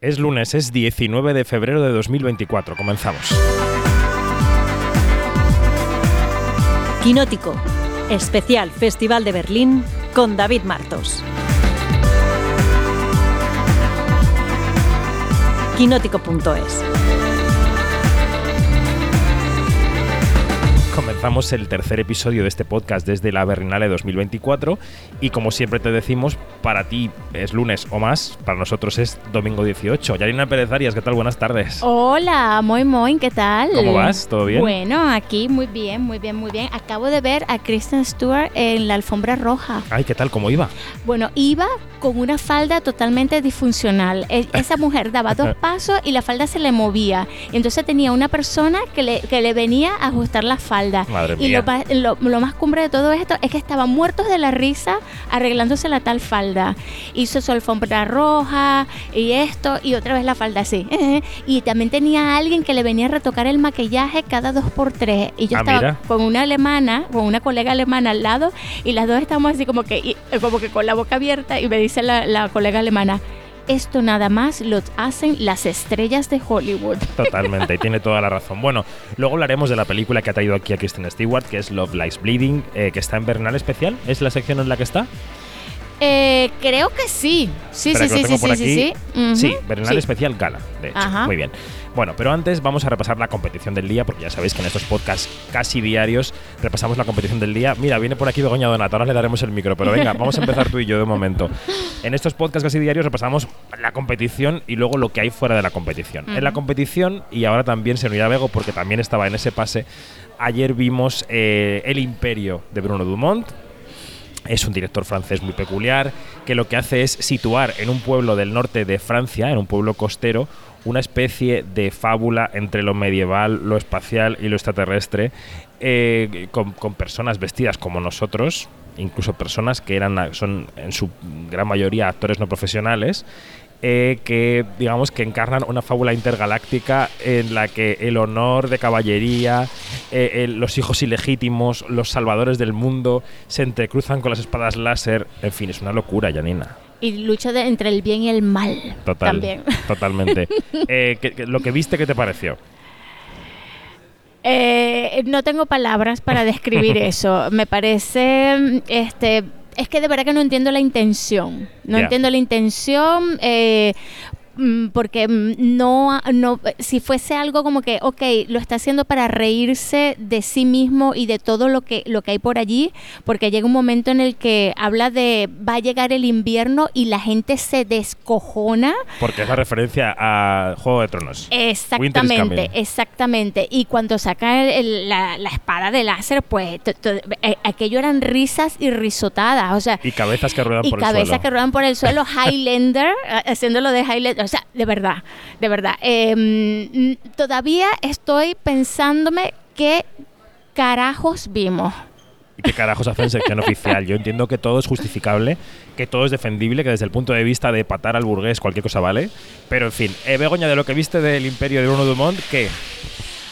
Es lunes, es 19 de febrero de 2024. Comenzamos. Quinótico, especial Festival de Berlín con David Martos. Quinótico.es Comenzamos el tercer episodio de este podcast desde la Berlinale 2024 y como siempre te decimos, para ti es lunes o más, para nosotros es domingo 18. Yarina Pérez Arias, ¿qué tal? Buenas tardes. Hola, muy muy, ¿qué tal? ¿Cómo vas? ¿Todo bien? Bueno, aquí muy bien, muy bien, muy bien. Acabo de ver a Kristen Stewart en la alfombra roja. Ay, ¿qué tal? ¿Cómo iba? Bueno, iba con una falda totalmente disfuncional. E- Esa mujer daba dos pasos y la falda se le movía. Entonces tenía una persona que le, que le venía a ajustar la falda. Madre y mía. lo, lo- lo más cumbre de todo esto es que estaban muertos de la risa arreglándose la tal falda. Hizo su alfombra roja y esto y otra vez la falda así. Y también tenía a alguien que le venía a retocar el maquillaje cada dos por tres. Y yo Ah, estaba mira. con una alemana, con una colega alemana al lado y las dos estábamos así como que, como que con la boca abierta y me dice la, la colega alemana, esto nada más lo hacen las estrellas de Hollywood. Totalmente, y tiene toda la razón. Bueno, luego hablaremos de la película que ha traído aquí a Kristen Stewart, que es Love Lies Bleeding, eh, que está en Bernal Especial. ¿Es la sección en la que está? Eh, creo que sí. Sí, Espera, sí, sí, sí, sí, sí, sí. Sí, Bernal Sí. Especial Gala, de hecho. Ajá. Muy bien. Bueno, pero antes vamos a repasar la competición del día, porque ya sabéis que en estos podcasts casi diarios repasamos la competición del día. Mira, viene por aquí Begoña Donato, ahora le daremos el micro, pero venga, vamos a empezar tú y yo de momento. En estos podcasts casi diarios repasamos la competición y luego lo que hay fuera de la competición. En la competición, y ahora también se unirá Bego, porque también estaba en ese pase, ayer vimos eh, El Imperio de Bruno Dumont, es un director francés muy peculiar que lo que hace es situar en un pueblo del norte de Francia, en un pueblo costero, una especie de fábula entre lo medieval, lo espacial y lo extraterrestre, eh, con, con personas vestidas como nosotros, incluso personas que eran son en su gran mayoría actores no profesionales. Eh, que digamos que encarnan una fábula intergaláctica en la que el honor de caballería, eh, el- los hijos ilegítimos, los salvadores del mundo se entrecruzan con las espadas láser. En fin, es una locura, Janina. Y lucha de- entre el bien y el mal. Total, También. Totalmente. Eh, ¿qué- qué- lo que viste, ¿qué te pareció? Eh, no tengo palabras para describir eso. Me parece, este, es que de verdad que no entiendo la intención. No entiendo la intención. eh, porque mm, no, no, si fuese algo como que, ok, lo está haciendo para reírse de sí mismo y de todo lo que, lo que hay por allí, porque llega un momento en el que habla de va a llegar el invierno y la gente se descojona Porque es la referencia a Juego de Tronos. Exactamente, exactamente. Y cuando saca el- el- la, la espada de láser, pues eh, aquello eran risas y risotadas, o sea, Y cabezas que ruedan y por el cabezas suelo. que ruedan por el suelo, Highlander, eh, haciéndolo de Highlander, o sea, de verdad, de verdad. Eh, mm, todavía estoy pensándome qué carajos vimos. ¿Y qué carajos hacen sección oficial? Yo entiendo que todo es justificable, que todo es defendible, que desde el punto de vista de patar al burgués cualquier cosa vale. Pero en fin, eh, Begoña, de lo que viste del imperio de Bruno Dumont, ¿qué?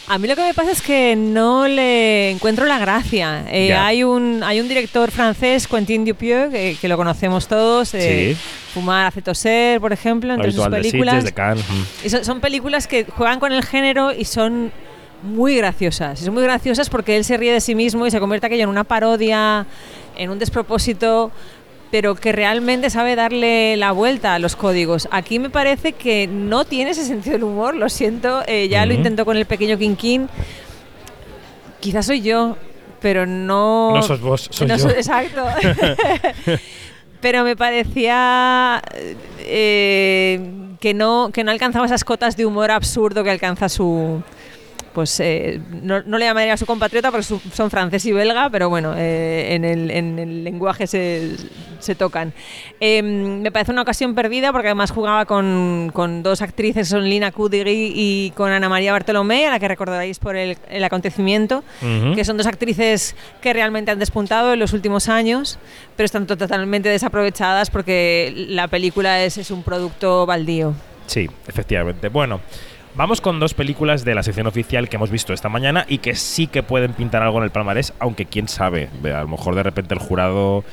A mí lo que me pasa es que no le encuentro la gracia. Eh, hay, un, hay un director francés, Quentin Dupieux, que, que lo conocemos todos. eh, Sí. Fumar hace toser, por ejemplo, entre sus de películas. Sitges, de Cannes. mm. Y son, son películas que juegan con el género y son muy graciosas. Y son muy graciosas porque él se ríe de sí mismo y se convierte aquello en una parodia, en un despropósito, pero que realmente sabe darle la vuelta a los códigos. Aquí me parece que no tiene ese sentido del humor, lo siento. eh, ya lo intentó con el pequeño Quinquín. Quizás soy yo, pero no. No sos vos, soy no yo. exacto. pero me parecía eh, que no que no alcanzaba esas cotas de humor absurdo que alcanza su pues eh, no, no le llamaría a su compatriota porque su- son francés y belga, pero bueno, eh, en, el, en el lenguaje se, se tocan. Eh, me parece una ocasión perdida porque además jugaba con, con dos actrices, son Lina Kudry y con Ana María Bartolomé, a la que recordaréis por el, el acontecimiento, que son dos actrices que realmente han despuntado en los últimos años, pero están to- totalmente desaprovechadas porque la película es, es un producto baldío. Sí, efectivamente. Bueno, vamos con dos películas de la sección oficial que hemos visto esta mañana y que sí que pueden pintar algo en el palmarés, aunque quién sabe, a lo mejor de repente el jurado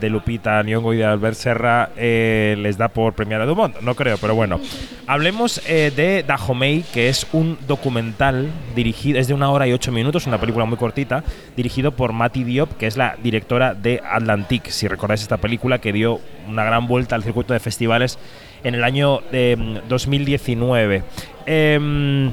de Lupita Nyong'o y de Albert Serra eh, les da por premiar a Dumont. No creo, pero bueno. Hablemos eh, de Dahomey, que es un documental dirigido, es de una hora y ocho minutos, una película muy cortita, dirigido por Mati Diop, que es la directora de Atlantic. Si recordáis esta película que dio una gran vuelta al circuito de festivales en el año eh, 2019. Em,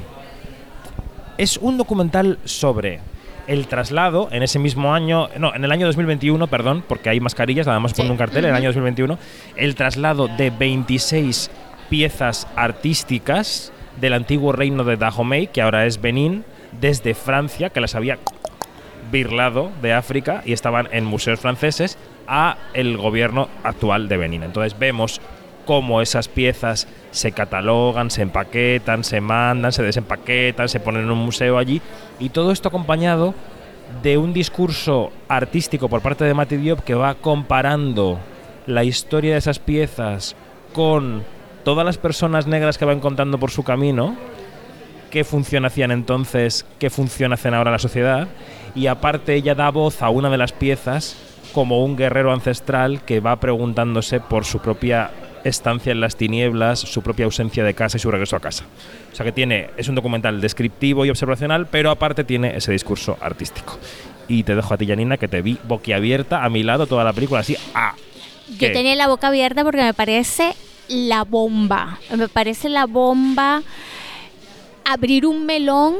es un documental sobre el traslado en ese mismo año, no, en el año 2021, perdón, porque hay mascarillas, nada más Sí. pone un cartel, en el año 2021, el traslado de 26 piezas artísticas del antiguo reino de Dahomey, que ahora es Benín, desde Francia, que las había birlado de África y estaban en museos franceses, a el gobierno actual de Benín. Entonces vemos cómo esas piezas se catalogan, se empaquetan, se mandan, se desempaquetan, se ponen en un museo allí. Y todo esto acompañado de un discurso artístico por parte de Mati Diop que va comparando la historia de esas piezas con todas las personas negras que va encontrando por su camino, qué función hacían entonces, qué función hacen ahora la sociedad, y aparte ella da voz a una de las piezas como un guerrero ancestral que va preguntándose por su propia estancia en las tinieblas, su propia ausencia de casa y su regreso a casa. O sea que tiene, es un documental descriptivo y observacional, pero aparte tiene ese discurso artístico. Y te dejo a ti, Janina, que te vi boquiabierta a mi lado toda la película, así, ¡ah! ¿Qué? Yo tenía la boca abierta porque me parece la bomba. Me parece la bomba abrir un melón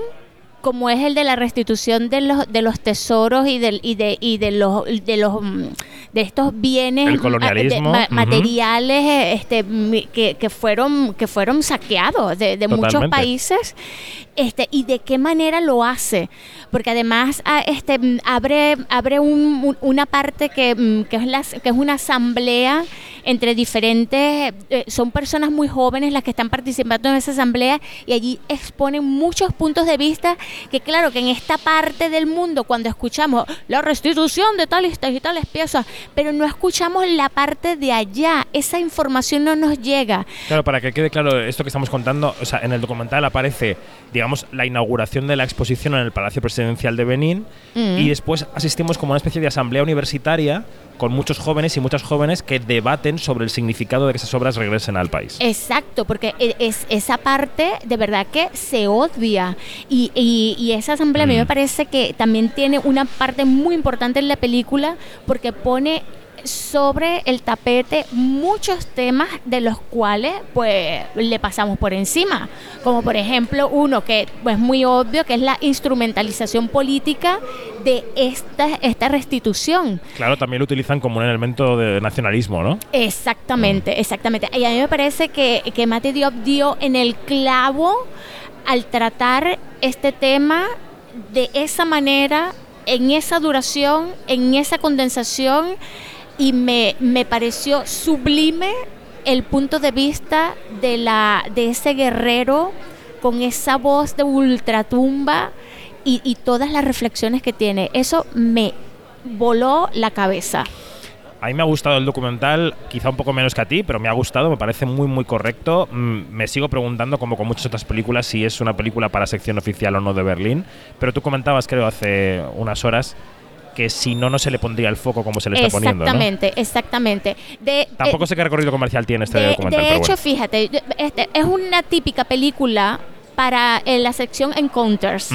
como es el de la restitución de los de los tesoros y del y de y de los de los mm, de estos bienes El ah, de- colonialismo, ujú. materiales eh, este mi- que, que fueron que fueron saqueados de, de muchos países este y de qué manera lo hace. Porque además ah, este mm, abre abre un- un- una parte que, mm, que es la, que es una asamblea entre diferentes eh, son personas muy jóvenes las que están participando en esa asamblea y allí exponen muchos puntos de vista que claro que en esta parte del mundo cuando escuchamos la restitución de tales y tales piezas pero no escuchamos la parte de allá esa información no nos llega. Claro, para que quede claro esto que estamos contando, o sea, en el documental aparece, digamos, la inauguración de la exposición en el Palacio Presidencial de Benín Mm. y después asistimos como una especie de asamblea universitaria con muchos jóvenes y muchas jóvenes que debaten sobre el significado de que esas obras regresen al país. Exacto, porque e- es, esa parte de verdad que se obvia. Y, y- y esa asamblea a mí Mm. me parece que también tiene una parte muy importante en la película porque pone sobre el tapete muchos temas de los cuales pues le pasamos por encima como por ejemplo uno que pues muy obvio que es la instrumentalización política de esta esta restitución Claro, también lo utilizan como un elemento de nacionalismo, ¿no? Exactamente, exactamente. Y a mí me parece que, que Mati Diop dio en el clavo al tratar este tema de esa manera, en esa duración, en esa condensación, y me, me pareció sublime el punto de vista de, la, de ese guerrero con esa voz de ultratumba y, y todas las reflexiones que tiene. Eso me voló la cabeza. A mí me ha gustado el documental, quizá un poco menos que a ti, pero me ha gustado, me parece muy, muy correcto. Mm, me sigo preguntando, como con muchas otras películas, si es una película para sección oficial o no de Berlín. Pero tú comentabas, creo, hace unas horas, que si no, no se le pondría el foco como se le está poniendo. ¿no? Exactamente, exactamente. De, Tampoco eh, sé qué recorrido comercial tiene este de, documental. de hecho, bueno. fíjate, este, es una típica película para eh, la sección Encounters.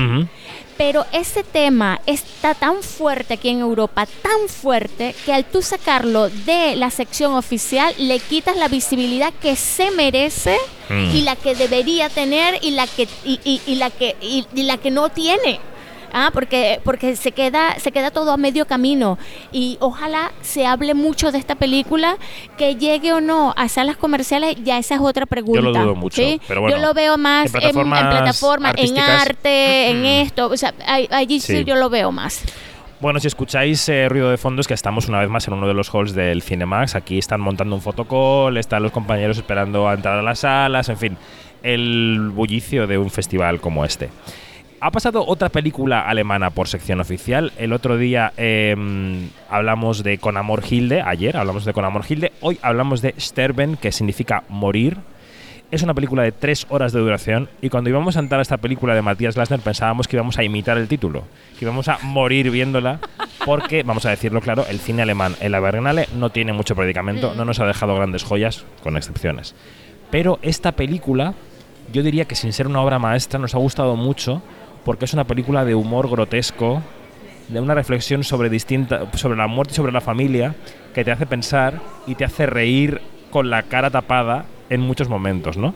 Pero ese tema está tan fuerte aquí en Europa, tan fuerte, que al tú sacarlo de la sección oficial, le quitas la visibilidad que se merece Mm. y la que debería tener y la que, y, y- y la que, y, y la que no tiene. Ah, porque, porque se queda, se queda todo a medio camino. Y ojalá se hable mucho de esta película, que llegue o no a salas comerciales, ya esa es otra pregunta. Yo lo dudo mucho, ¿sí? pero bueno, Yo lo veo más en en, en plataformas plataformas, en arte, en esto. O sea, allí sí. Sí. yo lo veo más. Bueno, si escucháis eh, ruido de fondo es que estamos una vez más en uno de los halls del Cinemax. Aquí están montando un fotocall, están los compañeros esperando a entrar a las salas, en fin, el bullicio de un festival como este. Ha pasado otra película alemana por sección oficial. El otro día eh, hablamos de Con Amor Hilde, ayer hablamos de Con Amor Hilde, hoy hablamos de Sterben, que significa morir. Es una película de tres horas de duración y cuando íbamos a entrar a esta película de Matías Lasner pensábamos que íbamos a imitar el título, que íbamos a morir viéndola porque, vamos a decirlo claro, el cine alemán en la no tiene mucho predicamento, no nos ha dejado grandes joyas, con excepciones. Pero esta película, yo diría que sin ser una obra maestra, nos ha gustado mucho porque es una película de humor grotesco, de una reflexión sobre, distinta, sobre la muerte y sobre la familia que te hace pensar y te hace reír con la cara tapada en muchos momentos, ¿no?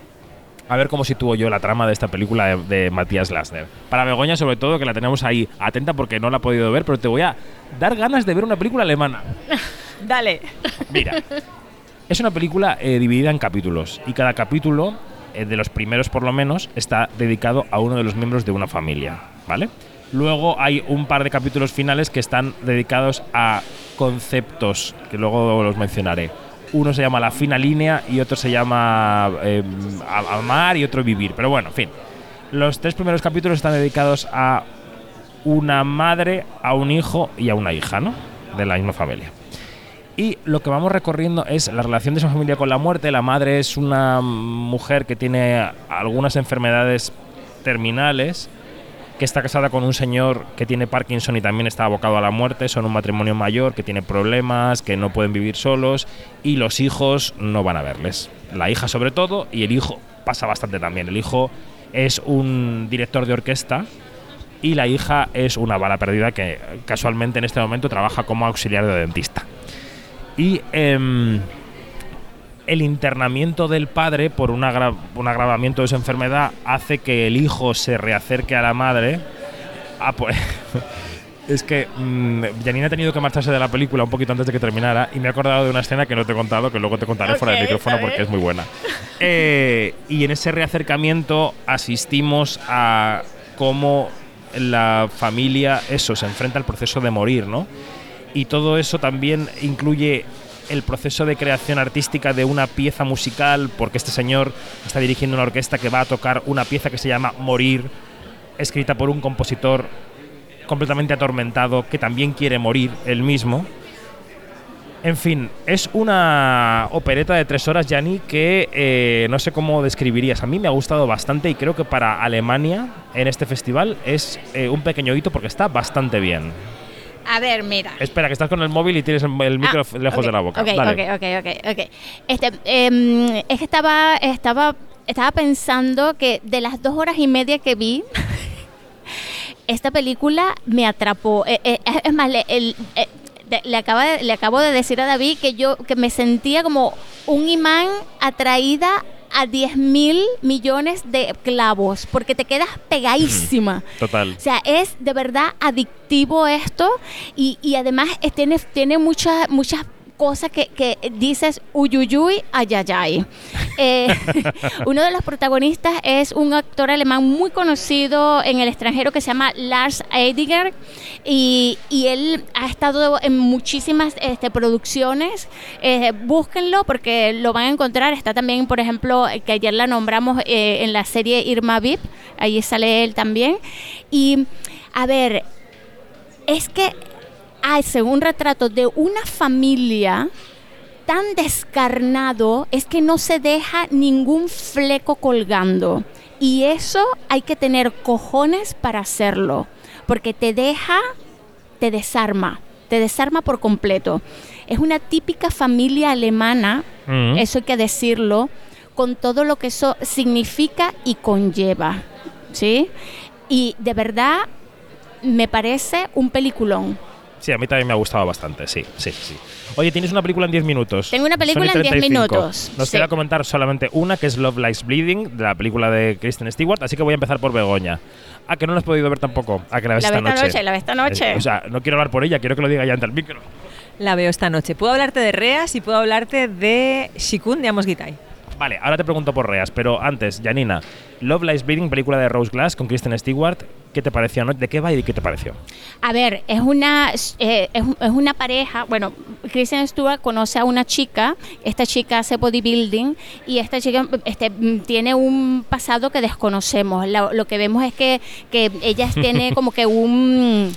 A ver cómo sitúo yo la trama de esta película de, de Matías Lasner. Para Begoña, sobre todo, que la tenemos ahí atenta porque no la ha podido ver, pero te voy a dar ganas de ver una película alemana. Dale. Mira, es una película eh, dividida en capítulos y cada capítulo, de los primeros por lo menos, está dedicado a uno de los miembros de una familia, ¿vale? Luego hay un par de capítulos finales que están dedicados a conceptos, que luego los mencionaré. Uno se llama La fina línea y otro se llama eh, Amar y otro Vivir. Pero bueno, en fin. Los tres primeros capítulos están dedicados a una madre, a un hijo y a una hija, ¿no? De la misma familia. Y lo que vamos recorriendo es la relación de esa familia con la muerte. La madre es una mujer que tiene algunas enfermedades terminales, que está casada con un señor que tiene Parkinson y también está abocado a la muerte. Son un matrimonio mayor que tiene problemas, que no pueden vivir solos y los hijos no van a verles. La hija sobre todo y el hijo pasa bastante también. El hijo es un director de orquesta y la hija es una bala perdida que casualmente en este momento trabaja como auxiliar de dentista. Y em, el internamiento del padre por un, agra- un agravamiento de su enfermedad hace que el hijo se reacerque a la madre. Ah, pues, es que mm, Janine ha tenido que marcharse de la película un poquito antes de que terminara y me he acordado de una escena que no te he contado, que luego te contaré fuera del micrófono porque es muy buena. Eh, y en ese reacercamiento asistimos a cómo la familia, eso, se enfrenta al proceso de morir, ¿no? Y todo eso también incluye el proceso de creación artística de una pieza musical, porque este señor está dirigiendo una orquesta que va a tocar una pieza que se llama Morir, escrita por un compositor completamente atormentado que también quiere morir él mismo. En fin, es una opereta de tres horas, Yanni, que eh, no sé cómo describirías. A mí me ha gustado bastante y creo que para Alemania en este festival es eh, un pequeño hito porque está bastante bien. A ver, mira. Espera, que estás con el móvil y tienes el, el micro Ah, lejos de la boca. Ok, Dale. ok, ok, ok, ok. Este, em, es que estaba, estaba, estaba pensando que de las dos horas y media que vi, esta película me atrapó. Eh, eh, es más, le, el- eh, de- le, acaba de- le acabo de decir a David que yo que me sentía como un imán atraída a 10 mil millones de clavos, porque te quedas pegadísima. Total. O sea, es de verdad adictivo esto y, y además eh, tiene, tiene muchas, muchas cosas que, que dices uyuyuy, ayayay. Eh, uno de los protagonistas es un actor alemán muy conocido en el extranjero que se llama Lars Eidinger y, y él ha estado en muchísimas este, producciones. Eh, búsquenlo porque lo van a encontrar. Está también, por ejemplo, que ayer la nombramos eh, en la serie Irma Vip, ahí sale él también. Y a ver, es que hace un retrato de una familia tan descarnado, es que no se deja ningún fleco colgando. Y eso hay que tener cojones para hacerlo, porque te deja, te desarma, te desarma por completo. Es una típica familia alemana, Mm. eso hay que decirlo, con todo lo que eso significa y conlleva, ¿sí? Y de verdad me parece un peliculón. Sí, a mí también me ha gustado bastante, sí, sí, sí. Oye, tienes una película en 10 minutos. Tengo una película en 10 35. minutos, Nos sí. queda comentar solamente una, que es Love Lies Bleeding, de la película de Kristen Stewart, así que voy a empezar por Begoña. Ah, que no la has podido ver tampoco. Ah, que la ves La esta noche. noche, la ves esta noche. Eh, o sea, no quiero hablar por ella, quiero que lo diga ya ante el micro. La veo esta noche. Puedo hablarte de Reas y puedo hablarte de Shikun de Amos Gitai. Vale, ahora te pregunto por Reas, pero antes, Janina, Love Lies Bleeding, película de Rose Glass con Kristen Stewart, ¿qué te pareció? no? ¿De qué va y qué te pareció? A ver, es una, eh, es, es una pareja, bueno, Kristen Stewart conoce a una chica, esta chica hace bodybuilding y esta chica este, tiene un pasado que desconocemos. Lo, lo que vemos es que, que ella tiene como que un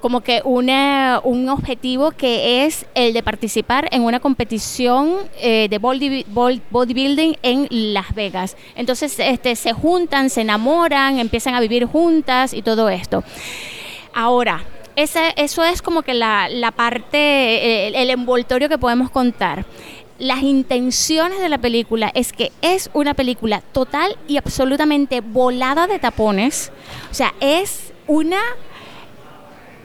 como que una, un objetivo que es el de participar en una competición eh, de bodybuilding en Las Vegas. Entonces este, se juntan, se enamoran, empiezan a vivir juntas y todo esto. Ahora, ese- eso es como que la, la parte, el envoltorio que podemos contar. Las intenciones de la película es que es una película total y absolutamente volada de tapones. O sea, es una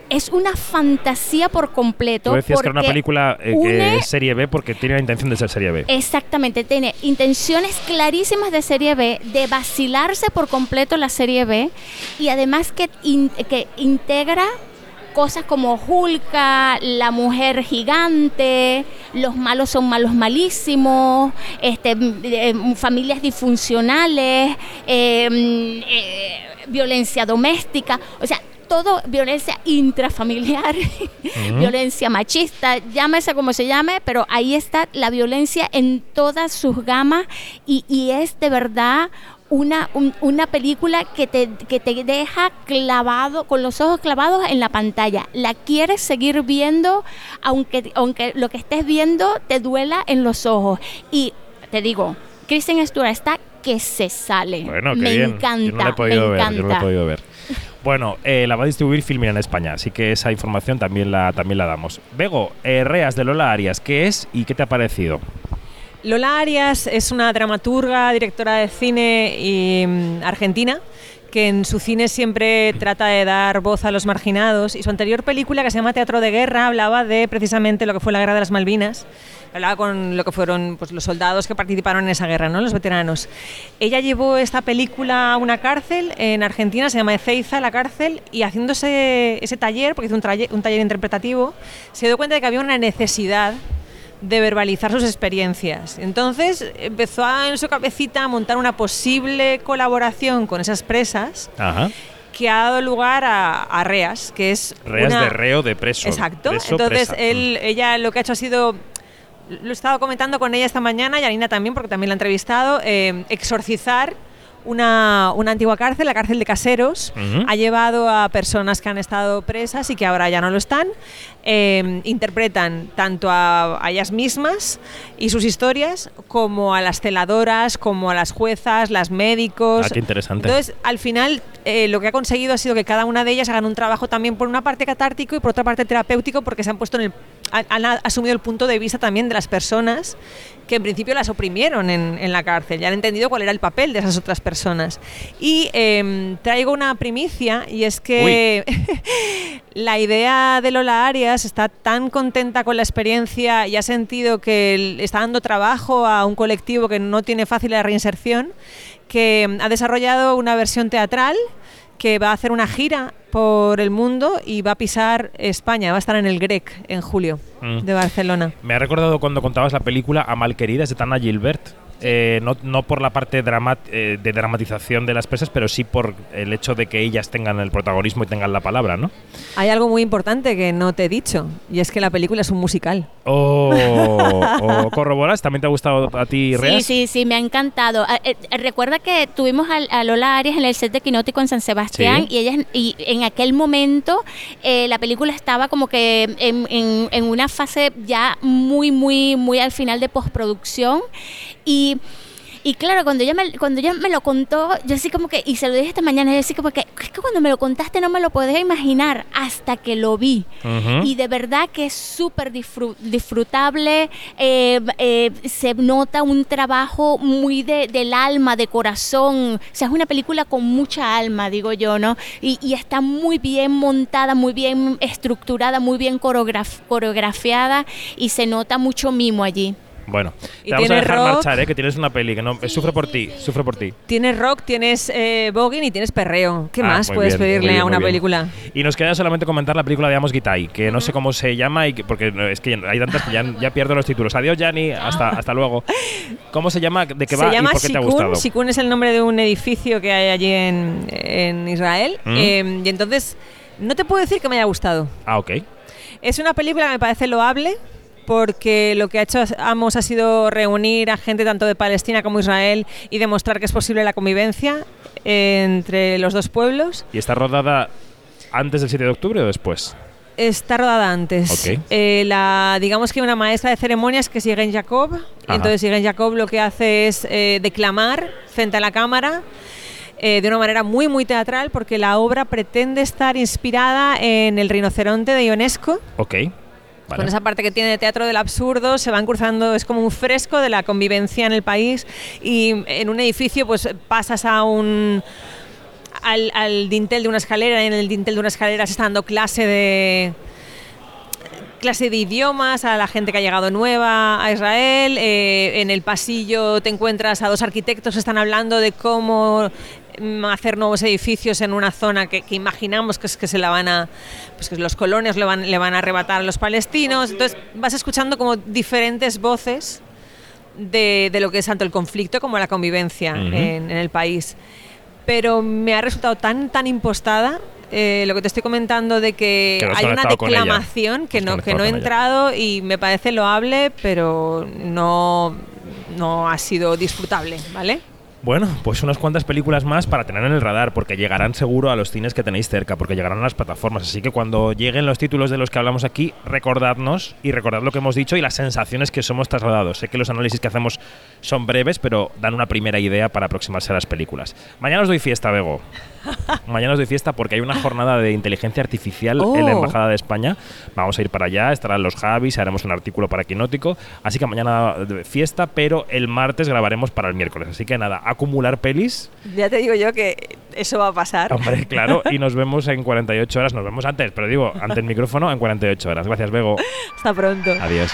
es una fantasía por completo. Tú decías que era una película eh, que une- es serie B porque tiene la intención de ser serie B. Exactamente, tiene intenciones clarísimas de serie B, de vacilarse por completo la serie B y además que, in- que integra cosas como Hulka, la mujer gigante, los malos son malos malísimos, este, eh, familias disfuncionales, mm, eh, violencia doméstica, o sea, todo violencia intrafamiliar, violencia machista, llámese como se llame, pero ahí está la violencia en todas sus gamas y, y es de verdad una, un- una película que te, que te deja clavado, con los ojos clavados en la pantalla. La quieres seguir viendo, aunque, aunque lo que estés viendo te duela en los ojos. Y te digo, Kristen Stewart está que se sale. Bueno, qué me bien. encanta, Yo no la he podido me ver. encanta. Yo no la he podido ver. Bueno, eh, la va a distribuir Filmin en España, así que esa información también la, también la damos. Bego, eh, Reas de Lola Arias, ¿qué es y qué te ha parecido? Lola Arias es una dramaturga, directora de cine mm, argentina que en su cine siempre trata de dar voz a los marginados y su anterior película que se llama Teatro de Guerra hablaba de precisamente lo que fue la Guerra de las Malvinas hablaba con lo que fueron pues, los soldados que participaron en esa guerra, ¿no? los veteranos. Ella llevó esta película a una cárcel en Argentina, se llama Ezeiza, la cárcel, y haciéndose ese taller, porque hizo un, un taller interpretativo, se dio cuenta de que había una necesidad de verbalizar sus experiencias. Entonces empezó a, en su cabecita a montar una posible colaboración con esas presas Ajá. que ha dado lugar a, a Reas, que es Reas una- de reo de preso. Exacto. Preso, Entonces presa. él, ella lo que ha hecho ha sido lo he estado comentando con ella esta mañana y Alina también, porque también la ha entrevistado, eh, exorcizar una, una antigua cárcel, la cárcel de caseros. Ha llevado a personas que han estado presas y que ahora ya no lo están. Eh, interpretan tanto a, a ellas mismas y sus historias, como a las celadoras, como a las juezas, las médicos. Ah, qué interesante. Entonces, al final, eh, lo que ha conseguido ha sido que cada una de ellas hagan un trabajo también por una parte catártico y por otra parte terapéutico, porque se han puesto en el. Han, han asumido el punto de vista también de las personas que en principio las oprimieron en, en la cárcel y han entendido cuál era el papel de esas otras personas. Y eh, traigo una primicia y es que la idea de Lola Arias está tan contenta con la experiencia y ha sentido que está dando trabajo a un colectivo que no tiene fácil la reinserción, que mm, ha desarrollado una versión teatral que va a hacer una gira por el mundo y va a pisar España, va a estar en el Grec en julio Mm. de Barcelona. Me ha recordado cuando contabas la película A Malqueridas de Tana Gilbert. Eh, no, no por la parte dramat- eh, de dramatización de las presas, pero sí por el hecho de que ellas tengan el protagonismo y tengan la palabra, ¿no? Hay algo muy importante que no te he dicho y es que la película es un musical. O, o corroboras, ¿también te ha gustado a ti, Sí, Reas? sí, sí, me ha encantado. Ah, eh, eh, recuerda que tuvimos al- a, Lola Arias en el set de Quinótico en San Sebastián Sí. y ella y en aquel momento eh, la película estaba como que en, en- en una fase ya muy, muy, muy al final de postproducción y y claro, cuando ella, me, cuando ella me lo contó, yo así como que, y se lo dije esta mañana, yo así como que, es que cuando me lo contaste no me lo podía imaginar hasta que lo vi. Ujú. Y de verdad que es súper disfru- disfrutable, eh, eh, se nota un trabajo muy de- del alma, de corazón, o sea, es una película con mucha alma, digo yo, ¿no? Y, y está muy bien montada, muy bien estructurada, muy bien coreograf- coreografiada y se nota mucho mimo allí. Bueno, Y te vamos a dejar rock. marchar, ¿eh? que tienes una peli que no sufre por ti, sufre por ti. Tienes rock, tienes eh, voguing y tienes perreo. ¿Qué Ah, más puedes bien, pedirle bien, a una película? Y nos queda solamente comentar la película de Amos Gitai, que no sé cómo se llama y que- porque no, es que hay tantas que ya, ya pierdo los títulos. Adiós, Yanni, hasta, hasta luego. ¿Cómo se llama? ¿De qué Se va llama y por qué te ha Shikun. gustado? Shikun es el nombre de un edificio que hay allí en, en Israel. ¿Mm? Eh, y entonces, no te puedo decir que me haya gustado. Ah, ok. Es una película que me parece loable porque lo que ha hecho Amos ha sido reunir a gente tanto de Palestina como Israel y demostrar que es posible la convivencia entre los dos pueblos. Y está rodada antes del 7 de octubre o después? Está rodada antes. Ok. Eh, la, digamos que una maestra de ceremonias que es Irene Jacob. Entonces Irene Jacob lo que hace es eh, declamar frente a la cámara eh, de una manera muy muy teatral porque la obra pretende estar inspirada en el rinoceronte de Ionesco. Ok. Con esa parte que tiene de teatro del absurdo, se van cruzando, es como un fresco de la convivencia en el país y en un edificio pues pasas a un al, dintel de una escalera en el dintel de una escalera se está dando clase de clase de idiomas a la gente que ha llegado nueva a Israel. Eh, en el pasillo te encuentras a dos arquitectos que están hablando de cómo hacer nuevos edificios en una zona que, que imaginamos que, es, que se la van a pues que los colonos le van, le van a arrebatar a los palestinos entonces vas escuchando como diferentes voces de, de lo que es tanto el conflicto como la convivencia Ujú. en, en el país pero me ha resultado tan tan impostada eh, lo que te estoy comentando de que, hay una declamación que No que no he con ella. entrado y me parece loable, pero no, no ha sido disfrutable, ¿vale? Bueno, pues unas cuantas películas más para tener en el radar, porque llegarán seguro a los cines que tenéis cerca, porque llegarán a las plataformas. Así que cuando lleguen los títulos de los que hablamos aquí, recordadnos y recordad lo que hemos dicho y las sensaciones que os hemos trasladado. Sé que los análisis que hacemos son breves, pero dan una primera idea para aproximarse a las películas. Mañana os doy fiesta, Bego. Mañana os doy fiesta porque hay una jornada de inteligencia artificial en la Oh. Embajada de España. Vamos a ir para allá, estarán los Javis, haremos un artículo para Quinótico. Así que mañana eh, fiesta, pero el martes grabaremos para el miércoles. Así que nada, acumular pelis. Ya te digo yo que eso va a pasar. Hombre, claro, y nos vemos en 48 horas. Nos vemos antes, pero digo, ante el micrófono en 48 horas. Gracias, Bego. Hasta pronto. Adiós.